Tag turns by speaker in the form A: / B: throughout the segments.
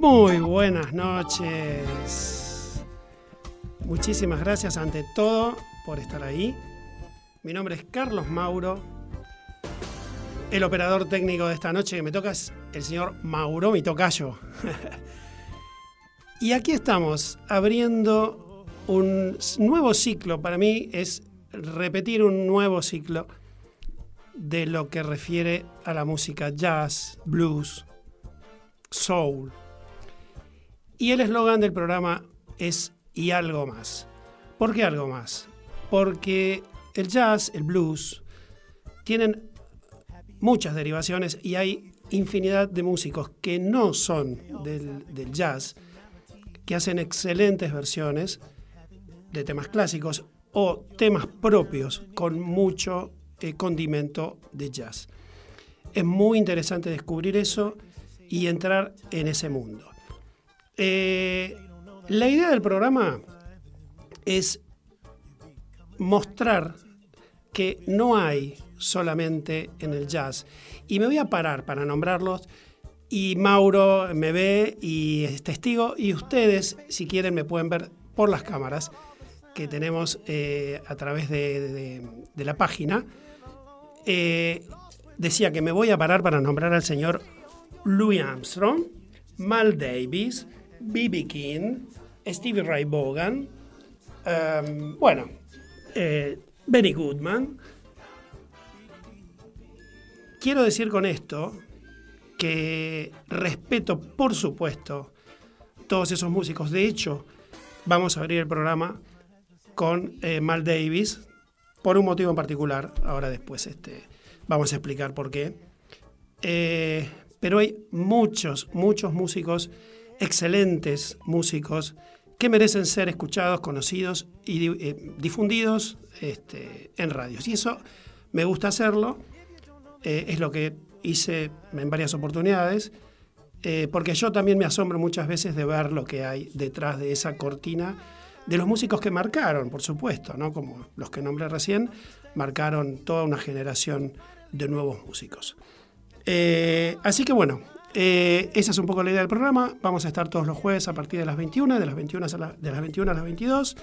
A: Muy buenas noches. Muchísimas gracias ante todo por estar ahí. Mi nombre es Carlos Mauro. El operador técnico de esta noche que me toca es el señor Mauro, mi tocayo. y aquí estamos abriendo un nuevo ciclo. Para mí es repetir un nuevo ciclo de lo que refiere a la música jazz, blues, soul. Y el eslogan del programa es y algo más. ¿Por qué algo más? Porque el jazz, el blues, tienen muchas derivaciones y hay infinidad de músicos que no son del, del jazz, que hacen excelentes versiones de temas clásicos o temas propios con mucho eh, condimento de jazz. Es muy interesante descubrir eso y entrar en ese mundo. Eh, la idea del programa es mostrar que no hay solamente en el jazz. Y me voy a parar para nombrarlos. Y Mauro me ve y es testigo. Y ustedes, si quieren, me pueden ver por las cámaras que tenemos eh, a través de, la página. Eh, decía que me voy a parar para nombrar al señor Louis Armstrong, Mal Davis, B.B. King, Stevie Ray Vaughan, um, bueno, eh, Benny Goodman. Quiero decir con esto que respeto, por supuesto, todos esos músicos. De hecho, vamos a abrir el programa con eh, Mal Davis por un motivo en particular. Ahora después este, vamos a explicar por qué. Eh, pero hay muchos, muchos músicos, excelentes músicos, que merecen ser escuchados, conocidos y eh, difundidos este, en radios. Y eso me gusta hacerlo, es lo que hice en varias oportunidades, porque yo también me asombro muchas veces de ver lo que hay detrás de esa cortina de los músicos que marcaron, por supuesto, ¿no? como los que nombré recién, marcaron toda una generación de nuevos músicos. Eh, así que bueno, eh, esa es un poco la idea del programa. Vamos a estar todos los jueves a partir de las 21, de las 21 a, de las, 21 a las 22.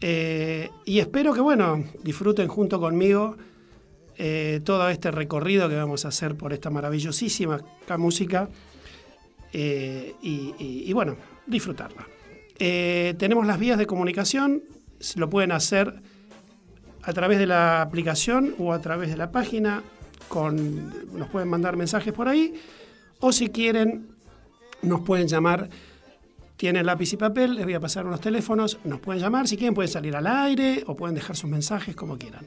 A: Eh, y espero que, bueno, disfruten junto conmigo todo este recorrido que vamos a hacer por esta maravillosísima música y bueno, disfrutarla. Eh, tenemos las vías de comunicación, lo pueden hacer a través de la aplicación o a través de la página, con, nos pueden mandar mensajes por ahí, o si quieren, nos pueden llamar, tienen lápiz y papel, les voy a pasar unos teléfonos, nos pueden llamar, si quieren pueden salir al aire o pueden dejar sus mensajes como quieran.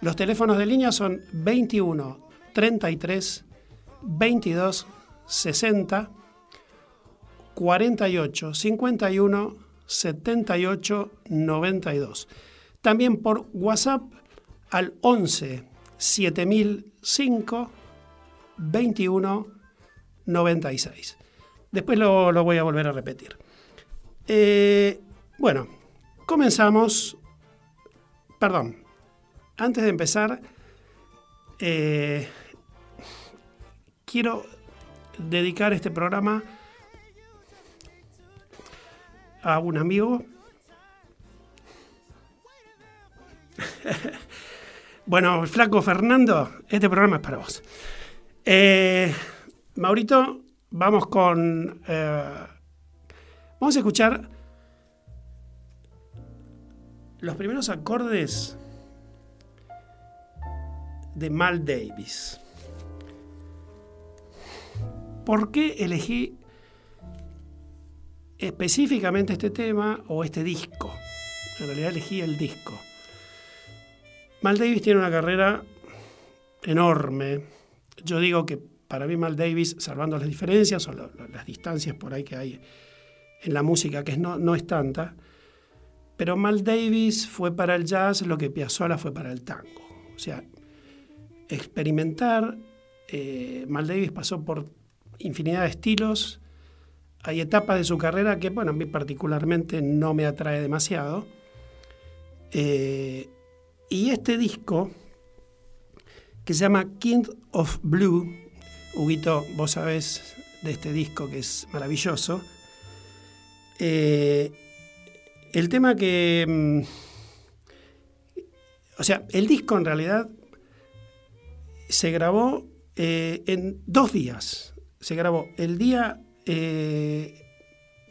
A: Los teléfonos de línea son 21 33 22 60 48 51 78 92. También por WhatsApp al 11 7005 21 96. Después lo, voy a volver a repetir. Eh, bueno, comenzamos. Perdón, antes de empezar, eh, quiero dedicar este programa a un amigo. bueno, flaco Fernando, este programa es para vos. Eh, Maurito, vamos con... Eh, vamos a escuchar los primeros acordes de Mal Davis. ¿Por qué elegí específicamente este tema o este disco. En realidad elegí el disco. Mal Davis tiene una carrera enorme. Yo digo que para mí Mal Davis, salvando las diferencias o las distancias por ahí que hay en la música, que no, no es tanta. Pero Mal Davis fue para el jazz lo que Piazzolla fue para el tango. O sea, experimentar. Eh, Mal Davis pasó por infinidad de estilos. Hay etapas de su carrera que, bueno, a mí particularmente no me atrae demasiado. Eh, y este disco, que se llama King of Blue, Huguito, vos sabés de este disco que es maravilloso. Eh, el tema que... Mm, o sea, el disco en realidad se grabó eh, en dos días. Se grabó el día, eh,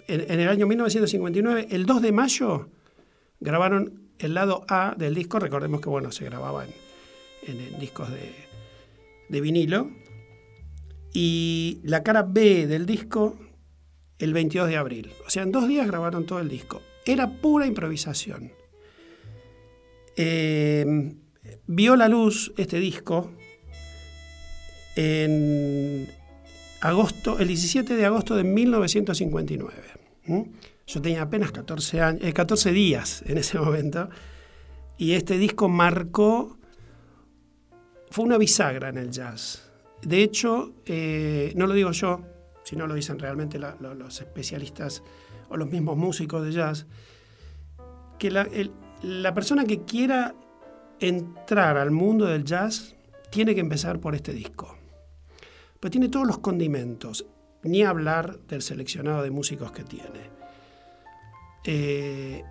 A: en, el año 1959, el 2 de mayo, grabaron el lado A del disco. Recordemos que, bueno, se grababa en, discos de, de vinilo. Y la cara B del disco el 22 de abril. O sea, en dos días grabaron todo el disco. Era pura improvisación. Eh, vio la luz este disco en agosto, el 17 de agosto de 1959. Yo tenía apenas 14, años, 14 eh, días en ese momento y este disco marcó, fue una bisagra en el jazz. De hecho, eh, no lo digo yo, sino lo dicen realmente los especialistas o los mismos músicos de jazz, que la, persona que quiera entrar al mundo del jazz tiene que empezar por este disco. Pues tiene todos los condimentos, ni hablar del seleccionado de músicos que tiene. Eh,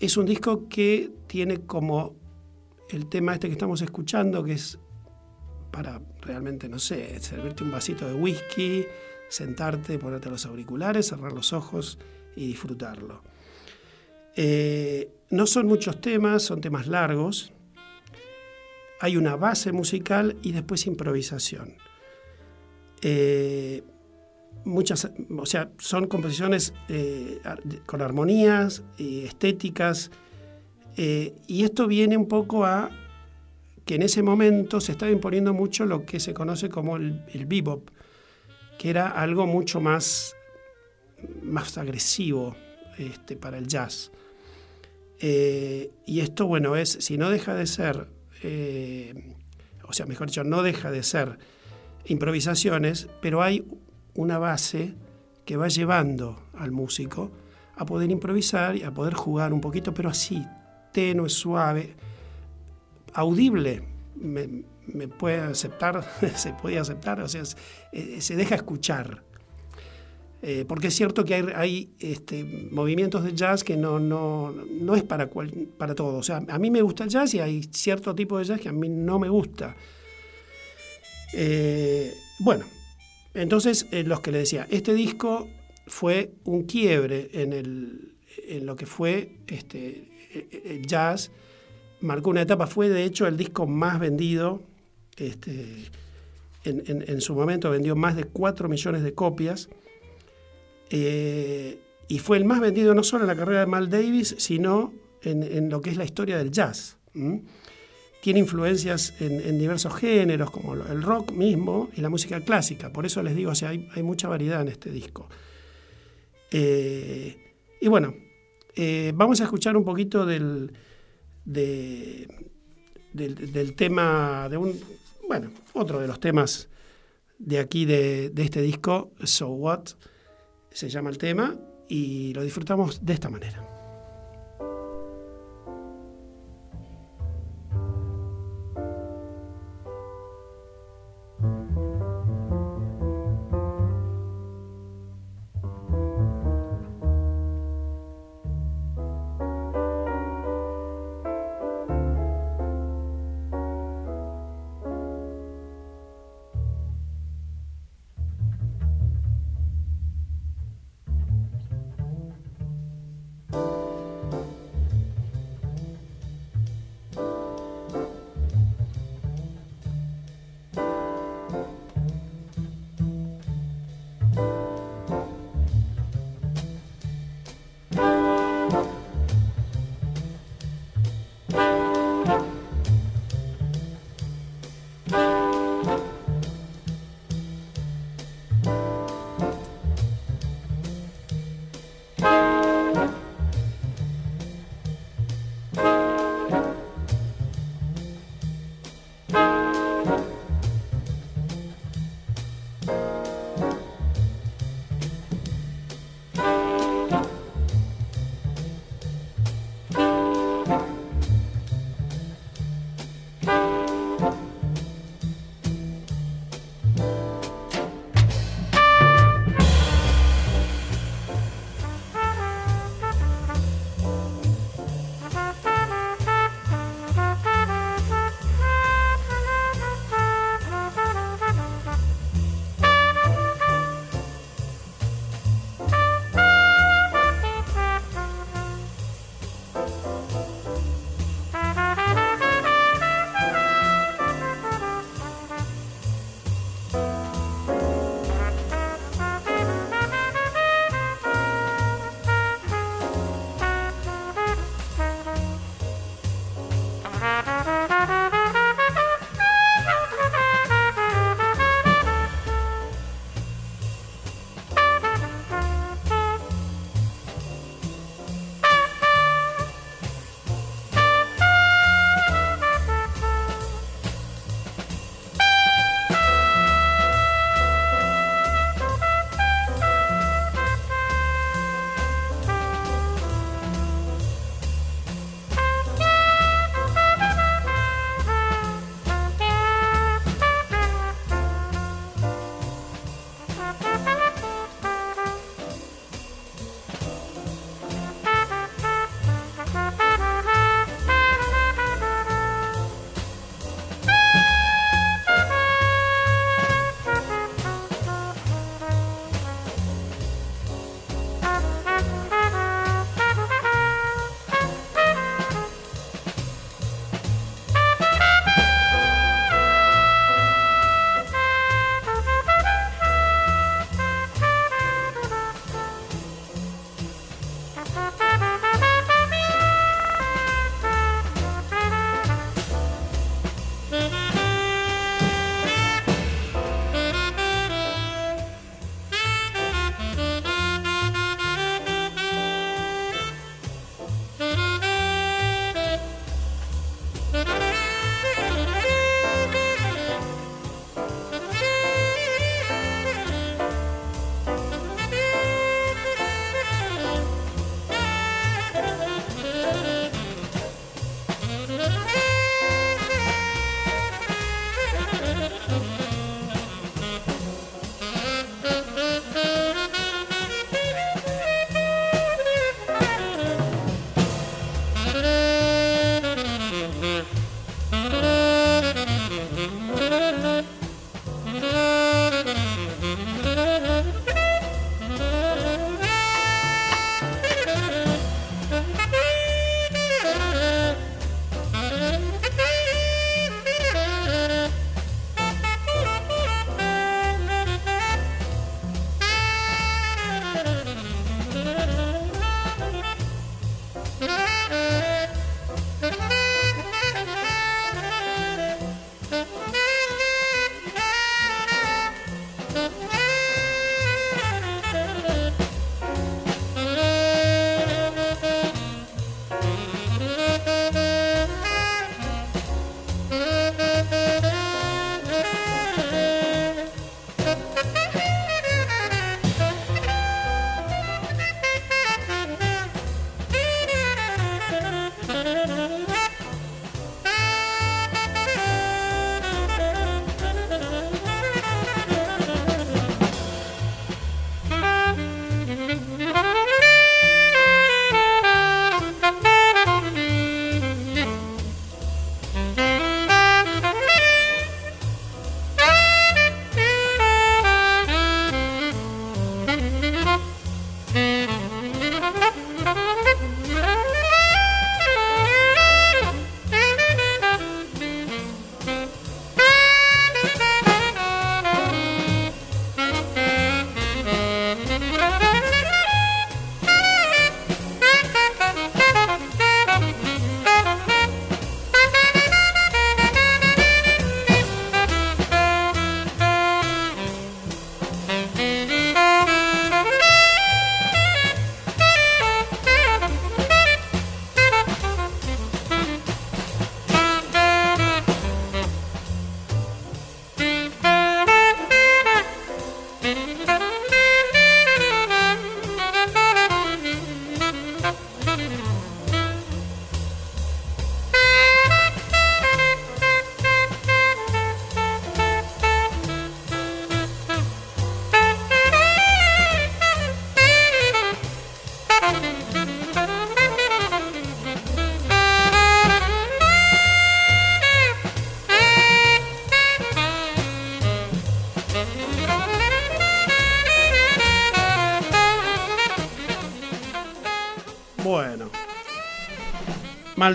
A: es un disco que tiene como el tema este que estamos escuchando, que es para realmente, no sé, servirte un vasito de whisky, sentarte, ponerte los auriculares, cerrar los ojos y disfrutarlo. Eh, no son muchos temas, son temas largos. Hay una base musical y después improvisación. Eh, muchas, o sea, son composiciones eh, con armonías y estéticas. y esto viene un poco a que en ese momento se estaba imponiendo mucho lo que se conoce como el, bebop, que era algo mucho más, más agresivo este, para el jazz. Eh, y esto, bueno, es, si no deja de ser, eh, o sea, mejor dicho, no deja de ser improvisaciones, pero hay una base que va llevando al músico a poder improvisar y a poder jugar un poquito, pero así, tenue, suave, audible, me, puede aceptar, se puede aceptar, o sea, eh, se deja escuchar. Eh, porque es cierto que hay, este, movimientos de jazz que no, no, no es para, cual, para todo. O sea, a mí me gusta el jazz y hay cierto tipo de jazz que a mí no me gusta. Eh, bueno, entonces los que le decía, este disco fue un quiebre en, el, en lo que fue este, el jazz marcó una etapa, fue de hecho el disco más vendido, este, en, su momento vendió más de 4 millones de copias, eh, y fue el más vendido no solo en la carrera de Mal Davis, sino en, lo que es la historia del jazz. Tiene influencias en, diversos géneros, como el rock mismo y la música clásica, por eso les digo, o sea, hay, mucha variedad en este disco. Eh, y bueno, eh, vamos a escuchar un poquito del, de, del, tema, de un, bueno, otro de los temas de aquí de, de este disco, So What, se llama el tema, y lo disfrutamos de esta manera.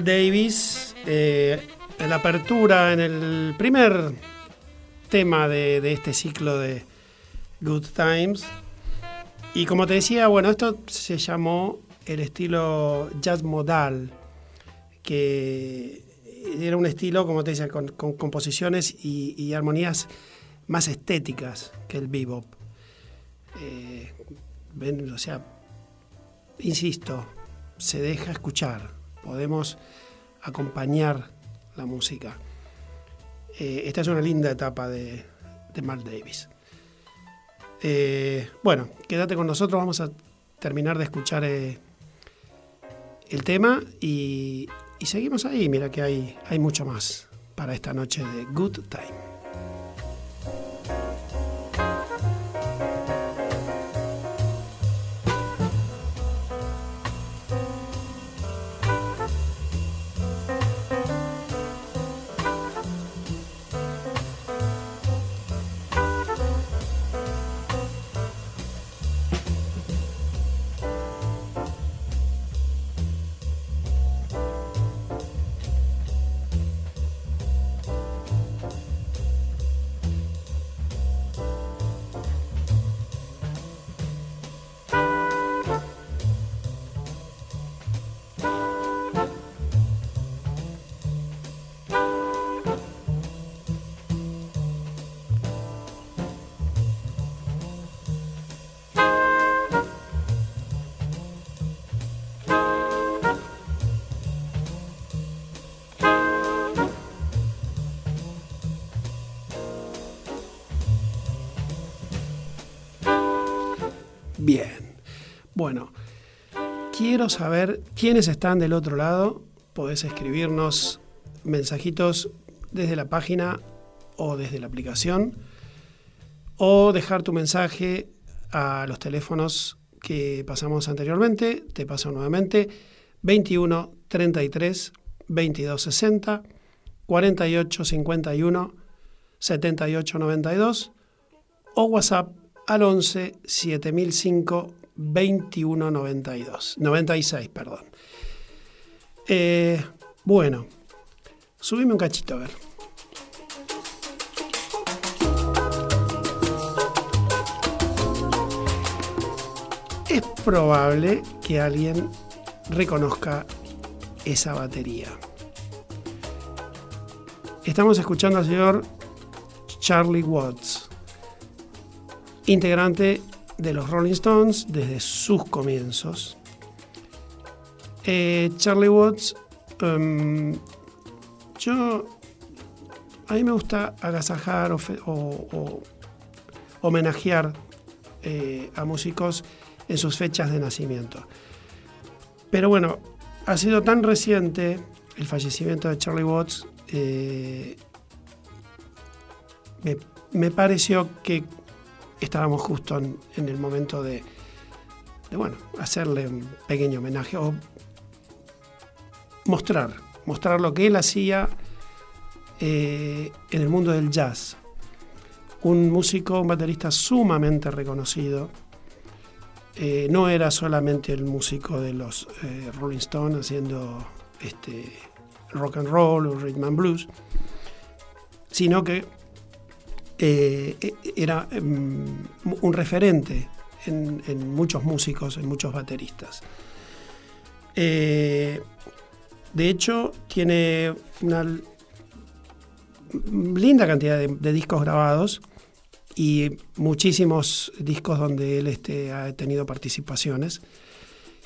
A: Davis, eh, en la apertura, en el primer tema de, este ciclo de Good Times. Y como te decía, bueno, esto se llamó el estilo jazz modal, que era un estilo, como te decía, con, composiciones y, armonías más estéticas que el bebop. Eh, o sea, insisto, se deja escuchar, podemos acompañar la música. Eh, esta es una linda etapa de, de Mark Davis. Eh, bueno, quédate con nosotros, vamos a terminar de escuchar eh, el tema y, y, seguimos ahí. Mira que hay, hay mucho más para esta noche de Good Time. Quiero saber quiénes están del otro lado. Podés escribirnos mensajitos desde la página o desde la aplicación o dejar tu mensaje a los teléfonos que pasamos anteriormente. Te paso nuevamente 21 33 22 60 48 51 78 92 o WhatsApp al 11 7005 2192 96, perdón. Eh, bueno, subime un cachito a ver. Es probable que alguien reconozca esa batería. Estamos escuchando al señor Charlie Watts integrante de los Rolling Stones desde sus comienzos. Eh, Charlie Watts, um, yo, a mí me gusta agasajar o homenajear eh, a músicos en sus fechas de nacimiento. Pero bueno, ha sido tan reciente el fallecimiento de Charlie Watts, eh, me, me pareció que estábamos justo en, el momento de, de, bueno, hacerle un pequeño homenaje o mostrar, mostrar lo que él hacía eh, en el mundo del jazz. Un músico, un baterista sumamente reconocido. Eh, no era solamente el músico de los eh, Rolling Stones haciendo este, rock and roll o rhythm and blues, sino que eh, era um, un referente en, muchos músicos, en muchos bateristas. Eh, de hecho, tiene una linda cantidad de, de, discos grabados y muchísimos discos donde él este, ha tenido participaciones.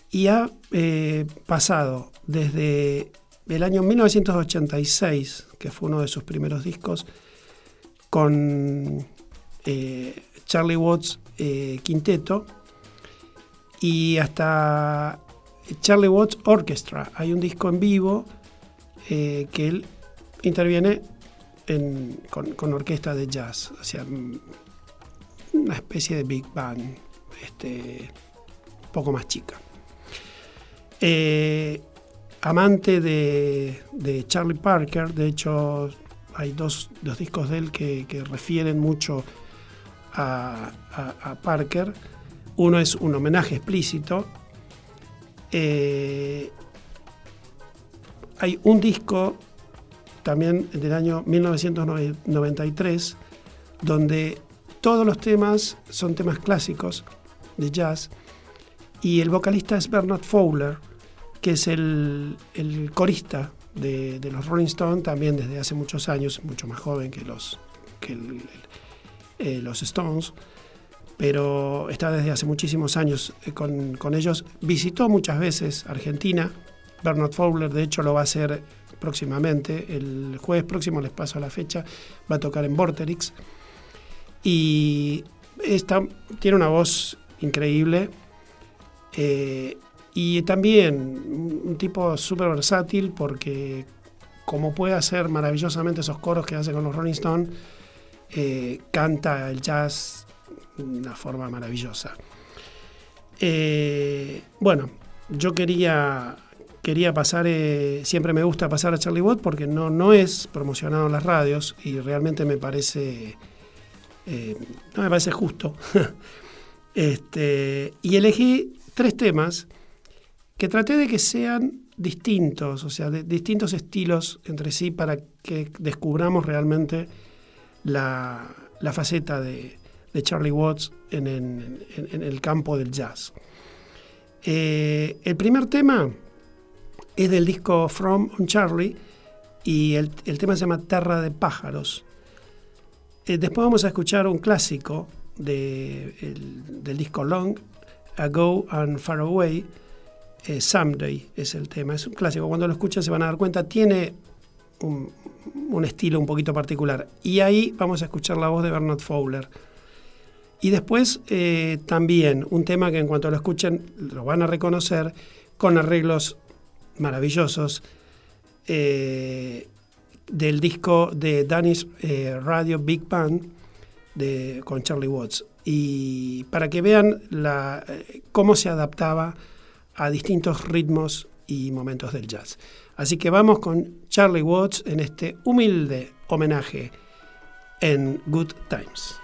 A: Y ha eh, pasado desde el año 1986, que fue uno de sus primeros discos, con eh, Charlie Watts eh, Quinteto y hasta Charlie Watts Orchestra. Hay un disco en vivo eh, que él interviene en, con, orquesta de jazz, o sea, una especie de big band, este, un poco más chica. Amante de Charlie Parker, de hecho hay dos, dos discos de él que, refieren mucho a, Parker. Uno es un homenaje explícito Eh, hay un disco también del año 1993 donde todos los temas son temas clásicos de jazz y el vocalista es Bernard Fowler, que es el, corista de, los Rolling Stones también desde hace muchos años, mucho más joven que los, que eh, los Stones, pero está desde hace muchísimos años eh, con, con, ellos. Visitó muchas veces Argentina. Bernard Fowler, de hecho, lo va a hacer próximamente. El jueves próximo, les paso la fecha, va a tocar en Vorterix. Y tiene una voz increíble. Eh, y también un tipo súper versátil porque como puede hacer maravillosamente esos coros que hace con los Rolling Stones, eh, canta el jazz de una forma maravillosa. Eh, bueno, yo quería, quería pasar, siempre me gusta pasar a Charlie Watt porque no, no es promocionado en las radios y realmente me parece eh, no me parece justo. este, y elegí tres temas que traté de que sean distintos, o sea, de, distintos estilos entre sí para que descubramos realmente la, faceta de, Charlie Watts en, el campo del jazz. Eh, el primer tema es del disco From on Charlie y el, el tema se llama Terra de Pájaros. Eh, después vamos a escuchar un clásico del disco Long, Ago and Far Away, eh, Someday es el tema. Es un clásico, cuando lo escuchan se van a dar cuenta, tiene un, estilo un poquito particular. Y ahí vamos a escuchar la voz de Bernard Fowler. Y después eh, también un tema que en cuanto lo escuchen lo van a reconocer con arreglos maravillosos del disco de Danish eh, Radio Big Band de, con Charlie Watts. Y para que vean eh, cómo se adaptaba a distintos ritmos y momentos del jazz. Así que vamos con Charlie Watts en este humilde homenaje en Good Times.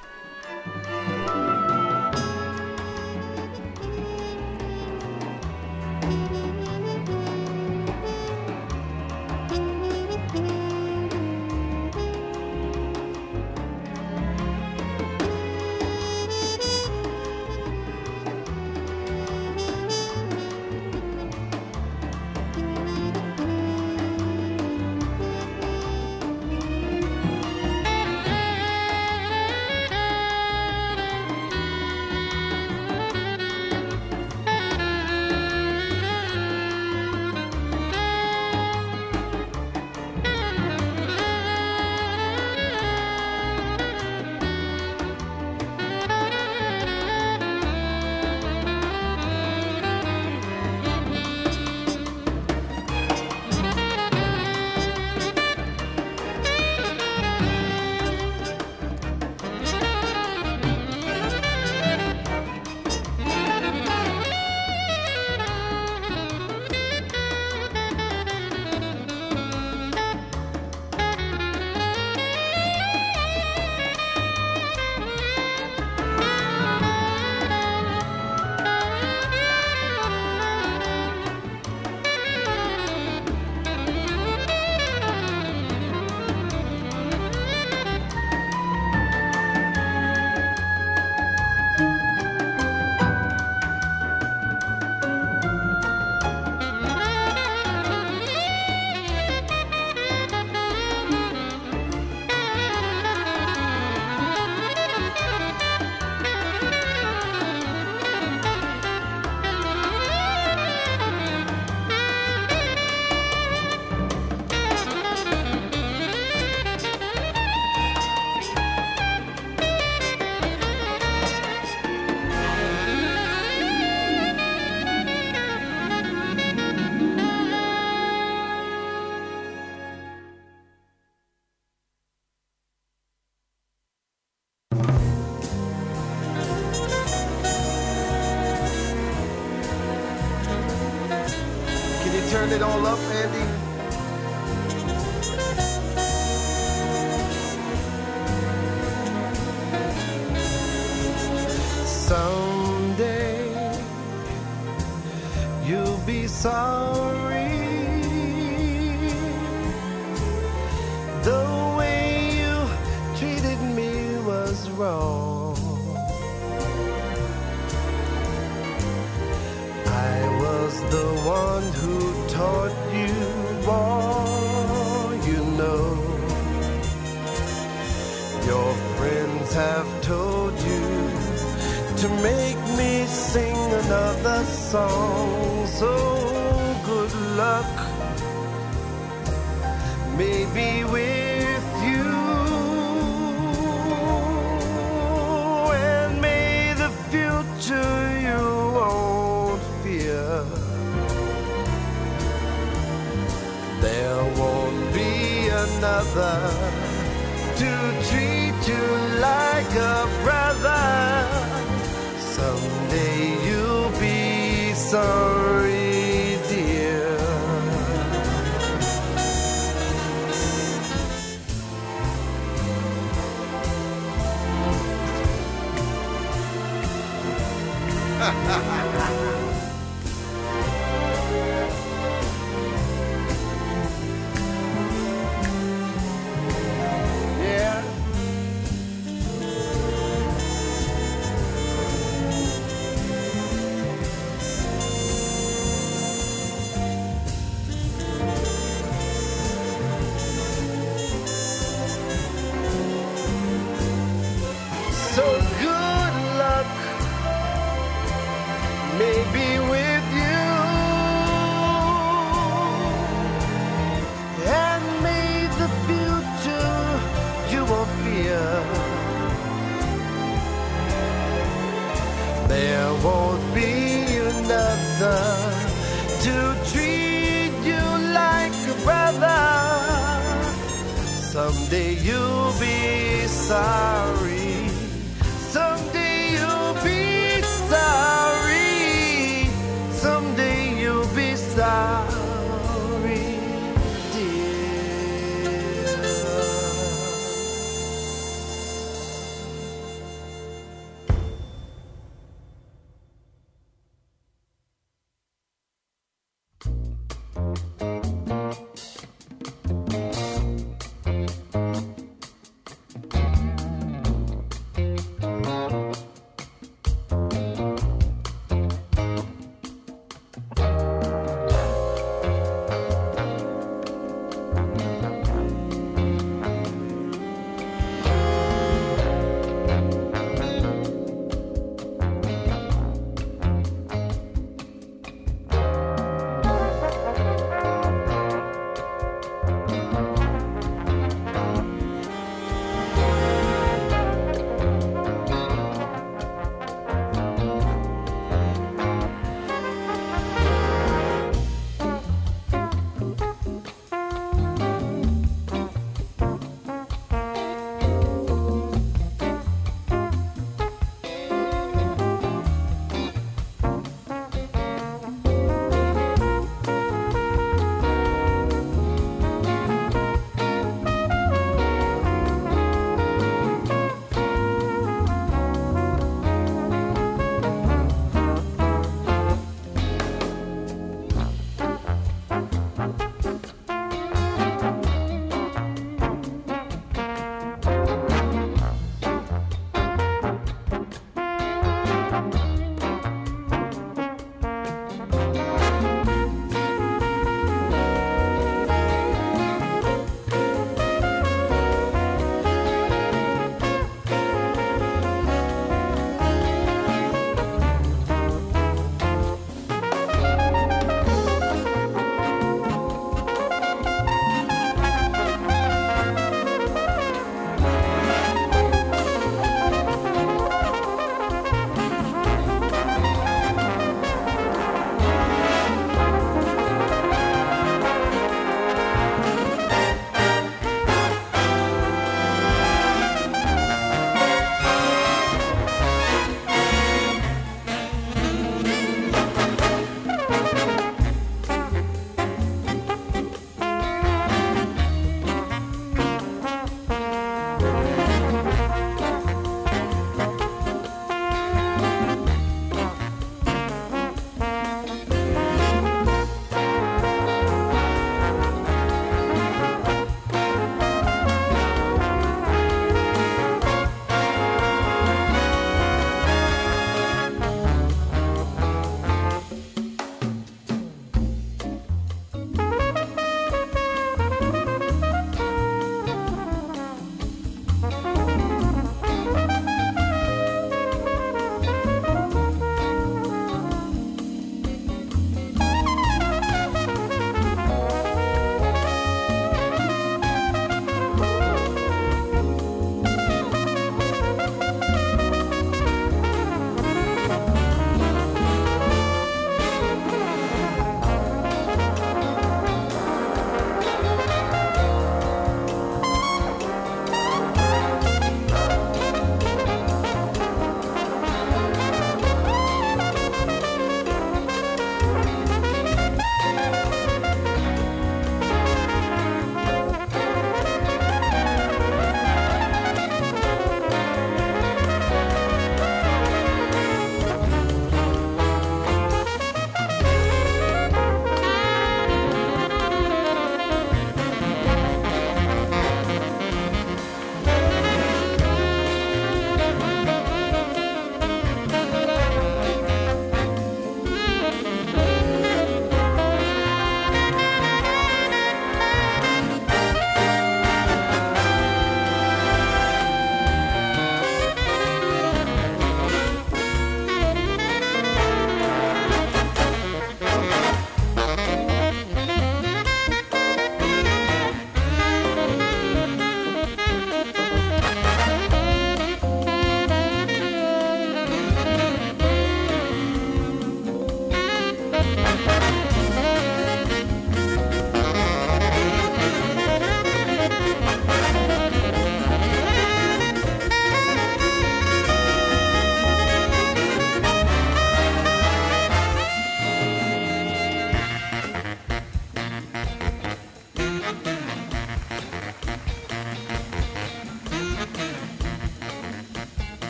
B: You'll be sorry,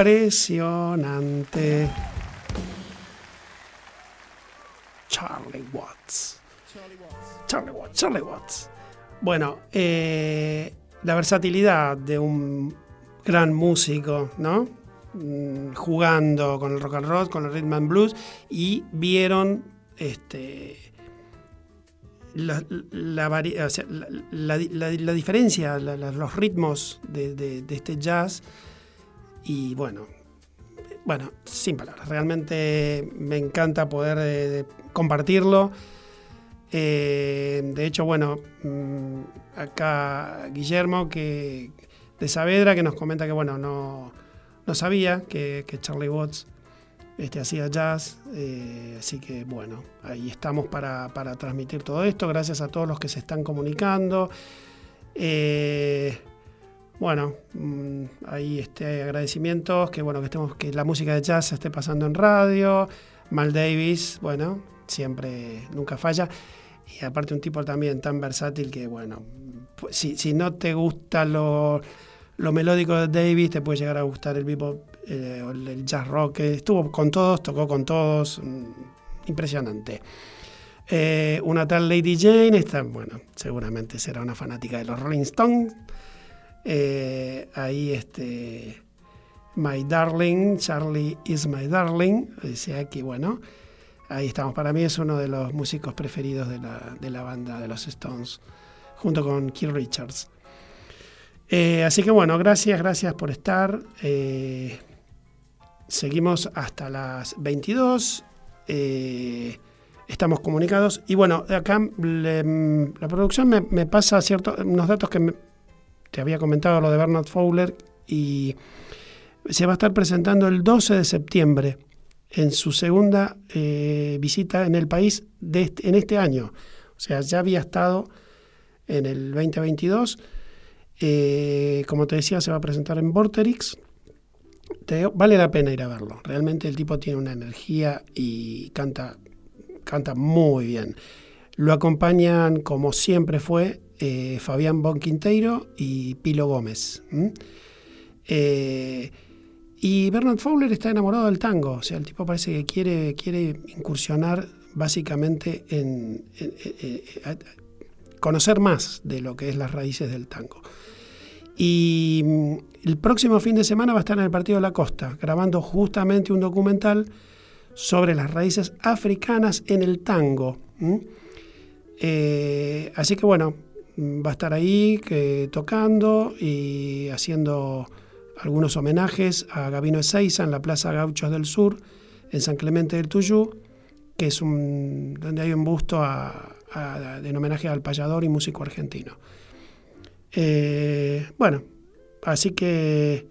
A: Impresionante. Charlie Watts. Charlie Watts, Charlie Watts. Bueno, eh, la versatilidad de un gran músico, ¿no? Mm, Jugando con el rock and roll, con el rhythm and blues, y vieron este, la, diferencia, los ritmos de este jazz, y bueno, bueno, sin palabras, realmente me encanta poder eh, compartirlo. Eh, de hecho, bueno, mm, acá Guillermo que de Saavedra que nos comenta que bueno, no, no sabía que, que Charlie Watts este, hacía jazz, eh, así que bueno, ahí estamos para, para transmitir todo esto, gracias a todos los que se están comunicando. Bueno, mm, ahí este, agradecimientos, que bueno, que estemos, que la música de jazz se esté pasando en radio. Mal Davis, bueno, siempre, nunca falla. Y aparte un tipo también tan versátil que, bueno, pues, si, si no te gusta lo, lo melódico de Davis, te puede llegar a gustar el bebop, eh, el, el jazz rock. Estuvo con todos, tocó con todos, mm, impresionante. Eh, una tal Lady Jane, está, bueno, seguramente será una fanática de los Rolling Stones. Eh, ahí este My Darling, Charlie is My Darling, o sea que bueno, ahí estamos. Para mí es uno de los músicos preferidos de la, de la banda de los Stones, junto con Keith Richards. Eh, así que bueno, gracias, gracias por estar. Eh, seguimos hasta las 22. Eh, estamos comunicados. Y bueno, acá la producción me, me pasa cierto, unos datos que me- te había comentado, lo de Bernard Fowler, y se va a estar presentando el 12 de septiembre en su segunda eh, visita en el país este- en este año. O sea, ya había estado en el 2022. Eh, como te decía, se va a presentar en Vorterix. Te- vale la pena ir a verlo. Realmente el tipo tiene una energía y canta, canta muy bien. Lo acompañan, como siempre fue, eh, Fabián Bonquinteiro y Pilo Gómez. Eh, y Bernard Fowler está enamorado del tango. O sea, el tipo parece que quiere, quiere incursionar básicamente en, conocer más de lo que es las raíces del tango. Y mm, el próximo fin de semana va a estar en el Partido de la Costa, grabando justamente un documental sobre las raíces africanas en el tango. Eh, así que bueno, va a estar ahí tocando y haciendo algunos homenajes a Gabino Ezeiza en la Plaza Gauchos del Sur, en San Clemente del Tuyú, que es un, donde hay un busto en homenaje al payador y músico argentino. Eh, bueno, así que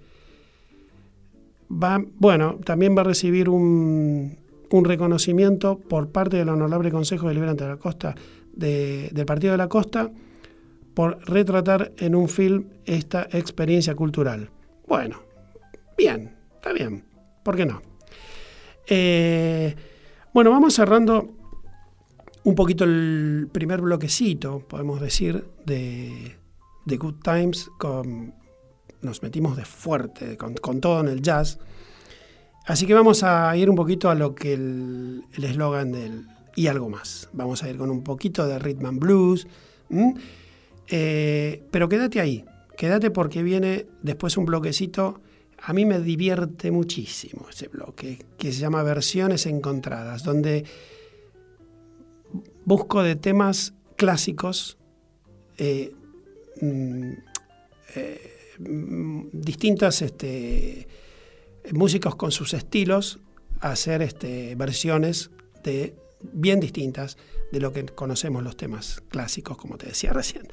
A: va, bueno, también va a recibir un, un reconocimiento por parte del Honorable Consejo Deliberante de la Costa de- del Partido de la Costa por retratar en un film esta experiencia cultural. Bueno, bien, está bien, ¿por qué no? Eh, bueno, vamos cerrando un poquito el primer bloquecito, podemos decir, de, de Good Times. Nos metimos de fuerte, con, todo en el jazz. Así que vamos a ir un poquito a lo que el eslogan del y algo más. Vamos a ir con un poquito de rhythm and blues. Eh, pero quédate ahí, quédate porque viene después un bloquecito. A mí me divierte muchísimo ese bloque, que se llama Versiones Encontradas, donde busco de temas clásicos, eh, mm, eh, distintas este, músicos con sus estilos, hacer este, versiones de, bien distintas de lo que conocemos los temas clásicos, como te decía recién.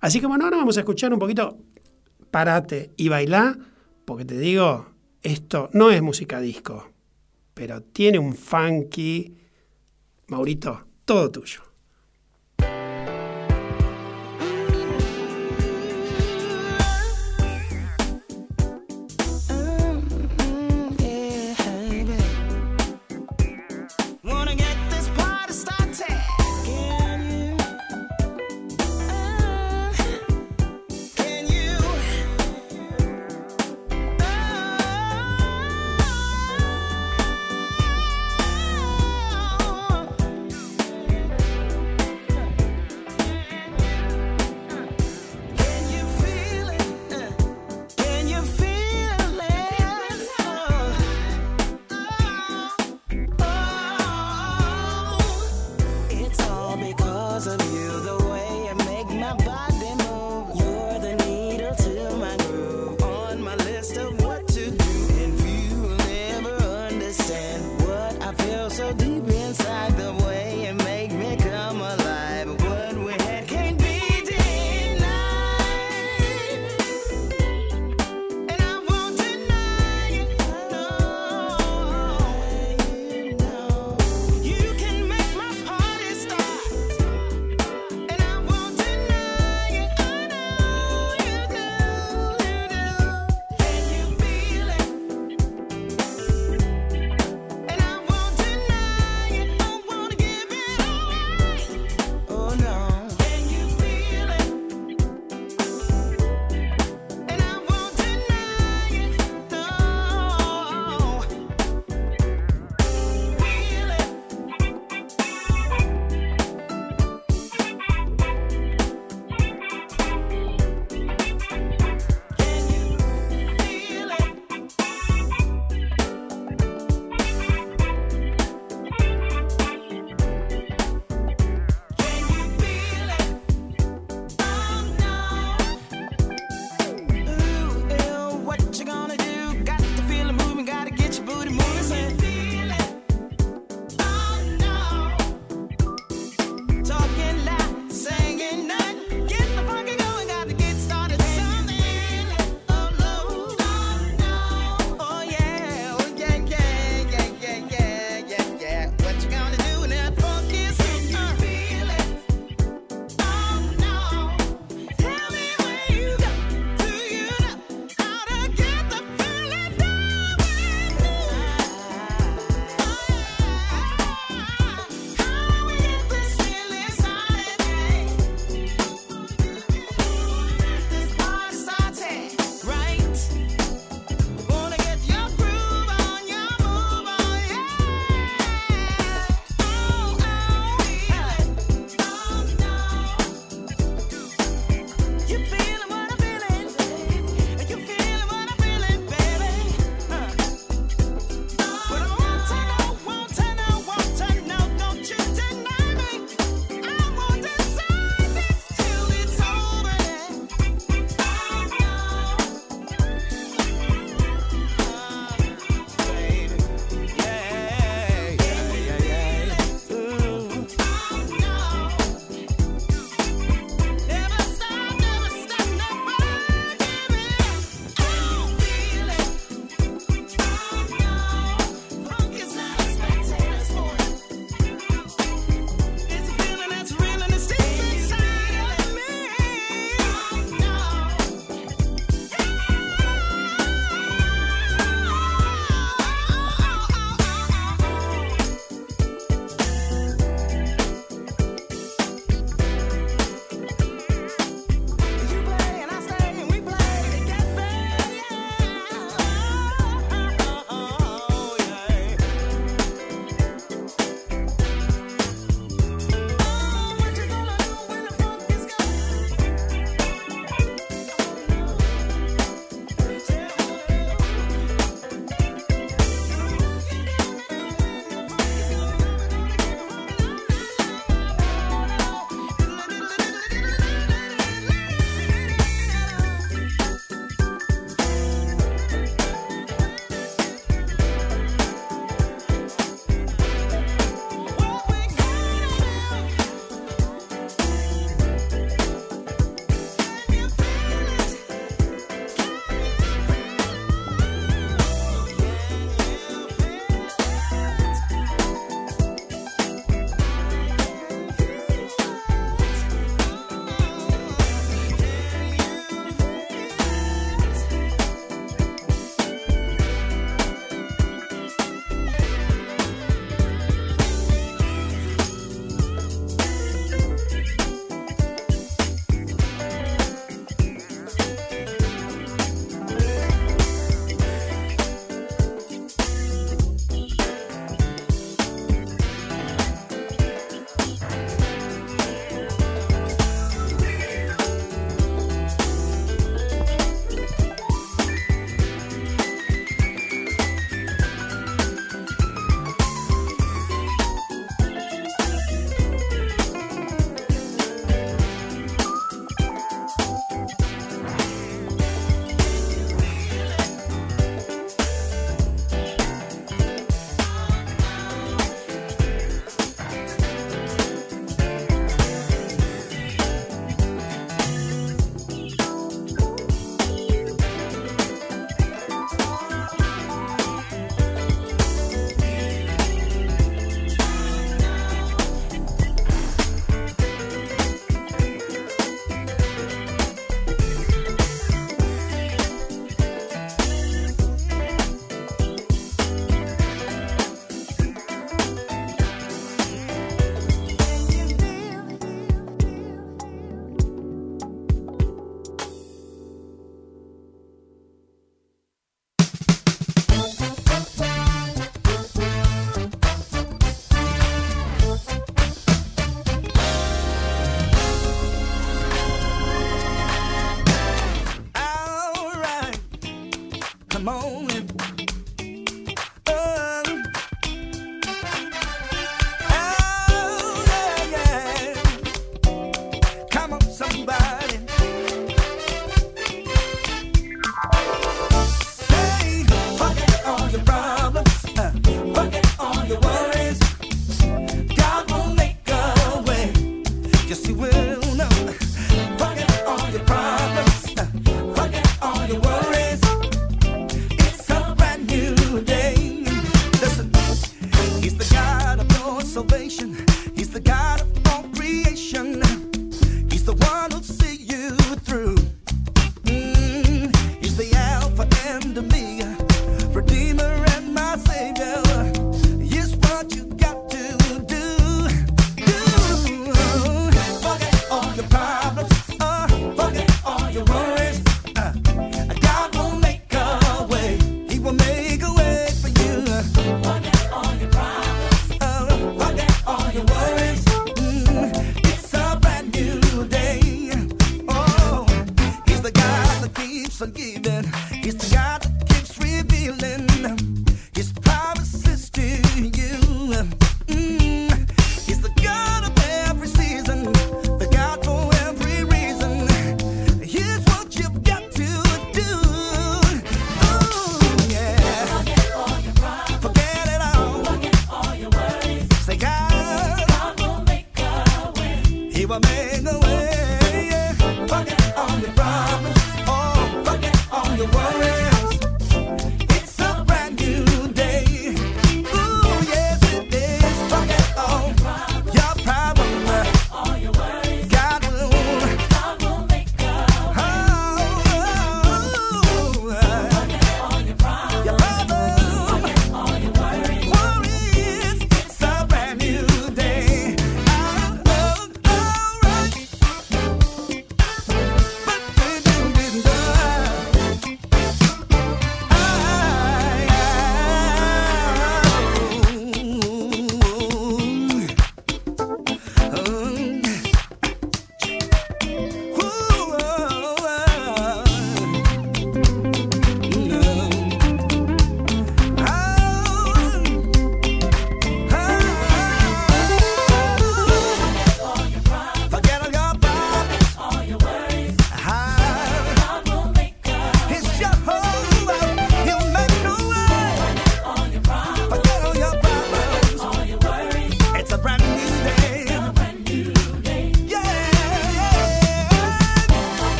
A: Así que bueno, ahora vamos a escuchar un poquito Parate y bailá, porque te digo, esto no es música disco, pero tiene un funky. Maurito, todo tuyo.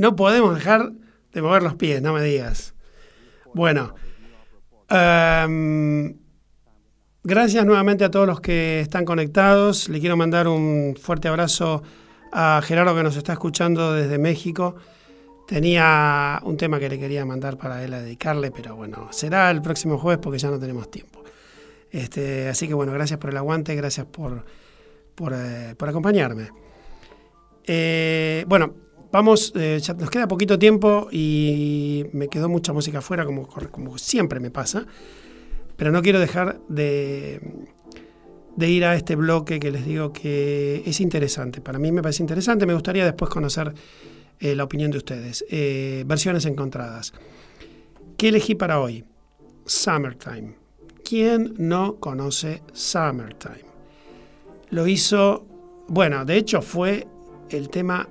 A: No podemos dejar de mover los pies, no me digas. Bueno, em, gracias nuevamente a todos los que están conectados. Le quiero mandar un fuerte abrazo a Gerardo que nos está escuchando desde México. Tenía un tema que le quería mandar para él a dedicarle, pero bueno, será el próximo jueves porque ya no tenemos tiempo. Este, así que bueno, gracias por el aguante, gracias por, por, eh, por acompañarme. Eh, bueno, vamos, eh, nos queda poquito tiempo y me quedó mucha música afuera, como, siempre me pasa, pero no quiero dejar de, de ir a este bloque que les digo que es interesante. Para mí me parece interesante, me gustaría después conocer eh, la opinión de ustedes. Eh, versiones encontradas. ¿Qué elegí para hoy? Summertime. ¿Quién no conoce Summertime? Lo hizo, bueno, de hecho fue el tema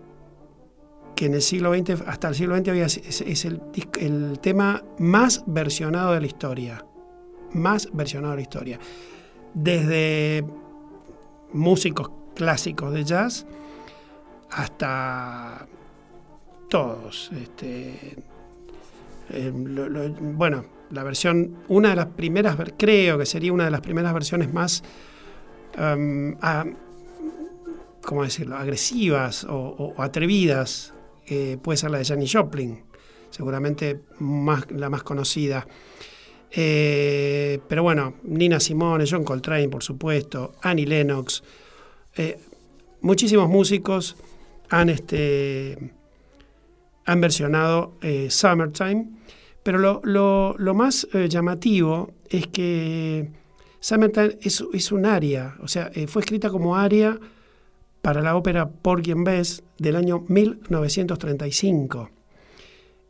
A: que en el siglo XX, hasta el siglo XX había, es, el, tema más versionado de la historia. Más versionado de la historia. Desde músicos clásicos de jazz hasta todos. Este, lo- bueno, la versión, una de las primeras, creo que sería una de las primeras versiones más, em, ¿cómo decirlo?, agresivas o atrevidas, eh, puede ser la de Janis Joplin, seguramente más, la más conocida. Eh, pero bueno, Nina Simone, John Coltrane, por supuesto, Annie Lennox, eh, muchísimos músicos han, este, han versionado eh, Summertime, pero lo, lo- más llamativo es que Summertime es, es un aria, o sea, fue escrita como aria para la ópera Porgy and Bess del año 1935.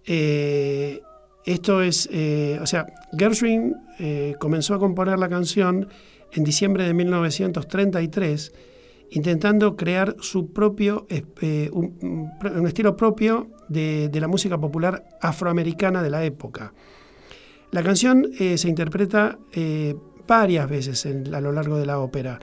A: Eh, esto es, eh, o sea, Gershwin eh, comenzó a componer la canción en diciembre de 1933, intentando crear su propio, eh, un, estilo propio de, la música popular afroamericana de la época. La canción se interpreta varias veces a lo largo de la ópera.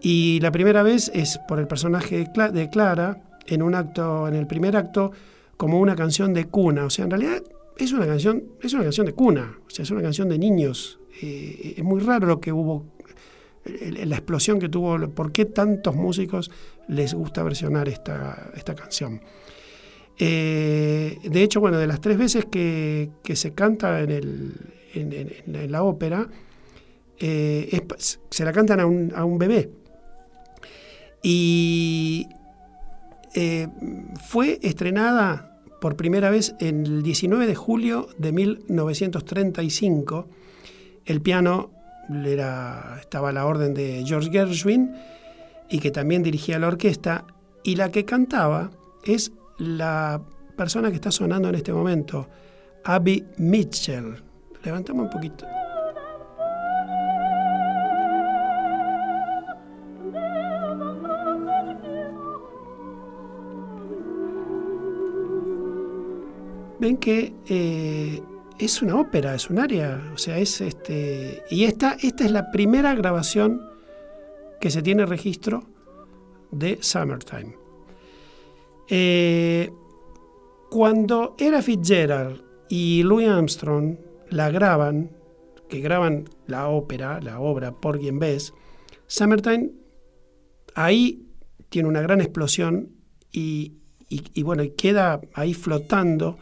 A: Y la primera vez es por el personaje de, Cla- de Clara en un acto, en el primer acto, como una canción de cuna. O sea, en realidad es una canción, es una canción de cuna. O sea, es una canción de niños. Eh, es muy raro lo que hubo, la explosión que tuvo. ¿Por qué tantos músicos les gusta versionar esta, esta canción? Eh, de hecho, bueno, de las tres veces que, que se canta en, el, en, la ópera, eh, se la cantan a un, a un bebé. Y eh, fue estrenada por primera vez el 19 de julio de 1935. El piano era, estaba a la orden de George Gershwin y que también dirigía la orquesta. Y la que cantaba es la persona que está sonando en este momento, Abby Mitchell. Levantamos un poquito. Ven que eh, es una ópera, es un área, o sea, es este. Y esta, esta es la primera grabación que se tiene registro de Summertime. Eh, cuando era Fitzgerald y Louis Armstrong la graban, que graban la ópera, la obra Porgy and Bess, Summertime ahí tiene una gran explosión y, y- y bueno, queda ahí flotando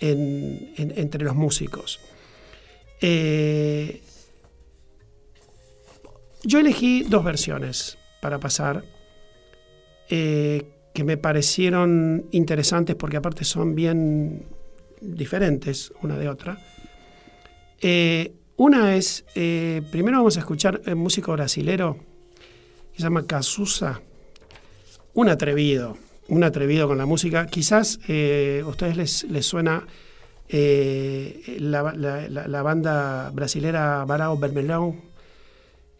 A: en- en- entre los músicos. Eh, yo elegí dos versiones para pasar eh, que me parecieron interesantes porque aparte son bien diferentes una de otra. Eh, una es, primero vamos a escuchar un músico brasilero que se llama Cazuza, un atrevido, un atrevido con la música. Quizás eh, a ustedes les, suena eh, la, banda brasilera Barao Bermelão.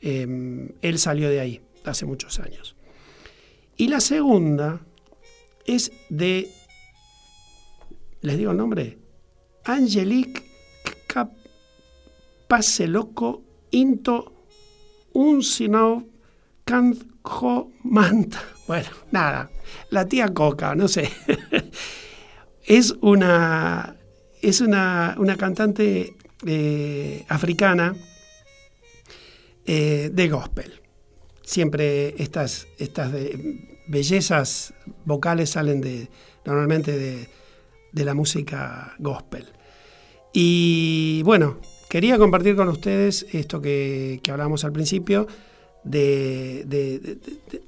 A: Eh, él salió de ahí hace muchos años. Y la segunda es de, les digo el nombre, Angelique Cap Pase Loco Into Un Sinov Canjo Manta. Bueno, nada, la tía Coca, no sé. es una, es una, una cantante eh, africana eh, de gospel. Siempre estas, estas bellezas vocales salen de, normalmente de, de la música gospel. Y bueno, quería compartir con ustedes esto que, que hablábamos al principio, de, de-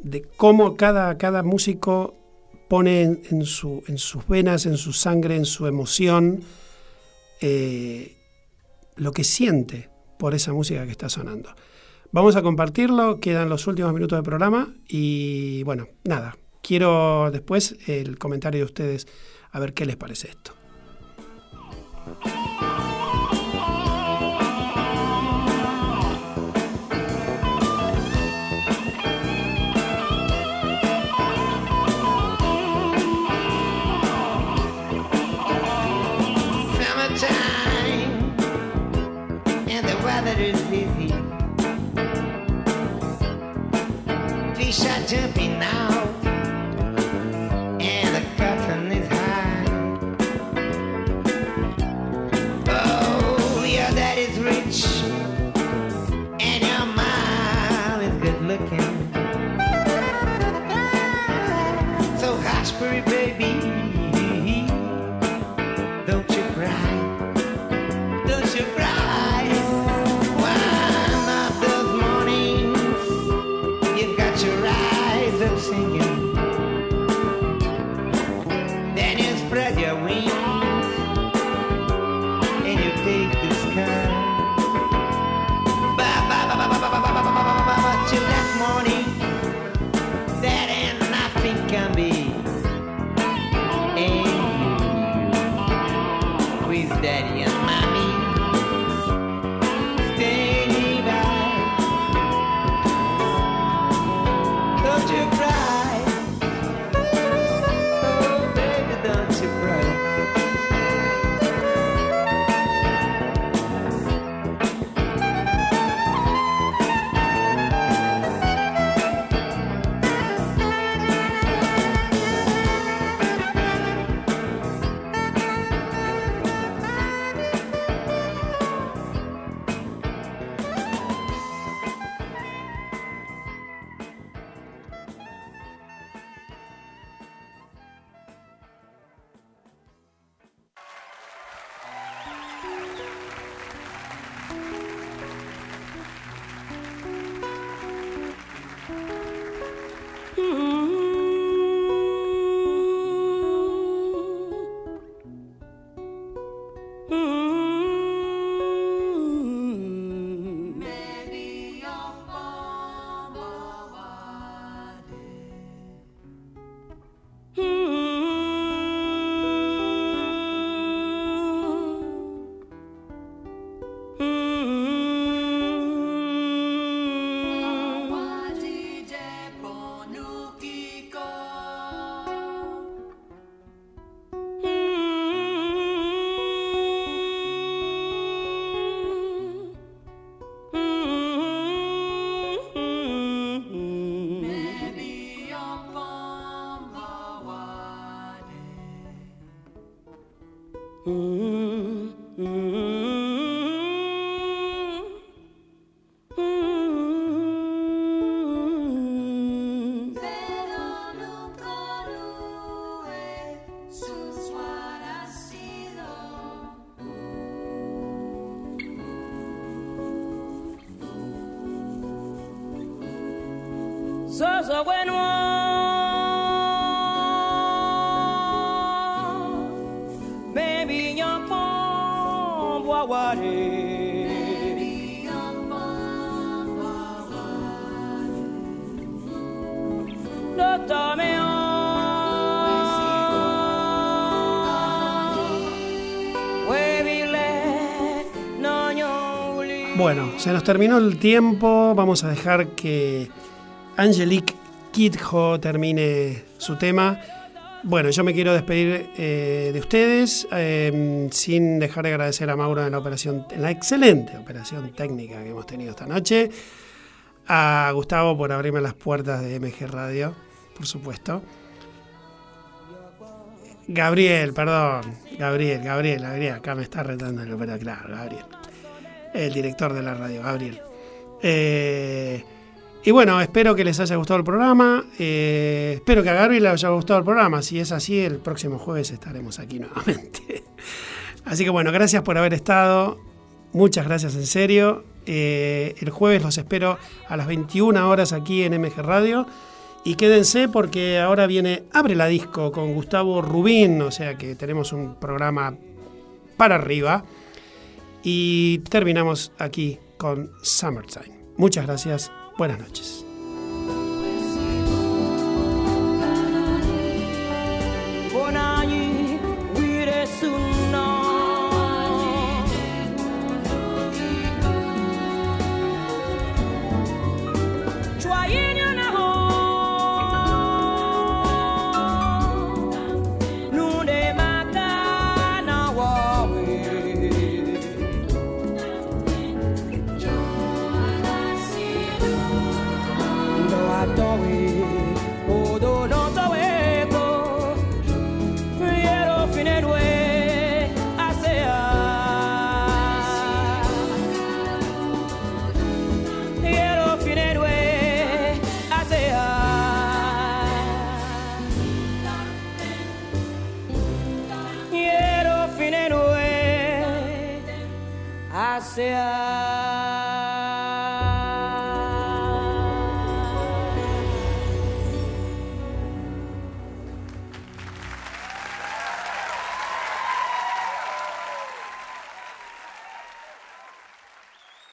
A: de- cómo cada, cada músico pone en, en su- en sus venas, en su sangre, en su emoción, eh, lo que siente por esa música que está sonando. Vamos a compartirlo, quedan los últimos minutos del programa y bueno, nada, quiero después el comentario de ustedes a ver qué les parece esto.
C: Hmm.
A: Bueno, se nos terminó el tiempo. Vamos a dejar que Angelique Kidjo termine su tema. Bueno, yo me quiero despedir eh, de ustedes eh, sin dejar de agradecer a Mauro en la operación, en la excelente operación técnica que hemos tenido esta noche. A Gustavo por abrirme las puertas de MG Radio, por supuesto. Gabriel, perdón. Gabriel, Gabriel, Gabriel, acá me está retando el operador, claro, Gabriel. El director de la radio, Gabriel. Eh, y bueno, espero que les haya gustado el programa. eh, espero que a Gabriel le haya gustado el programa. Si es así, el próximo jueves estaremos aquí nuevamente. Así que bueno, gracias por haber estado. Muchas gracias en serio. Eh, el jueves los espero a las 21 horas aquí en MG Radio. Y quédense porque ahora viene Abre la Disco con Gustavo Rubín. O sea que tenemos un programa para arriba. Y terminamos aquí con Summertime. Muchas gracias. Buenas noches.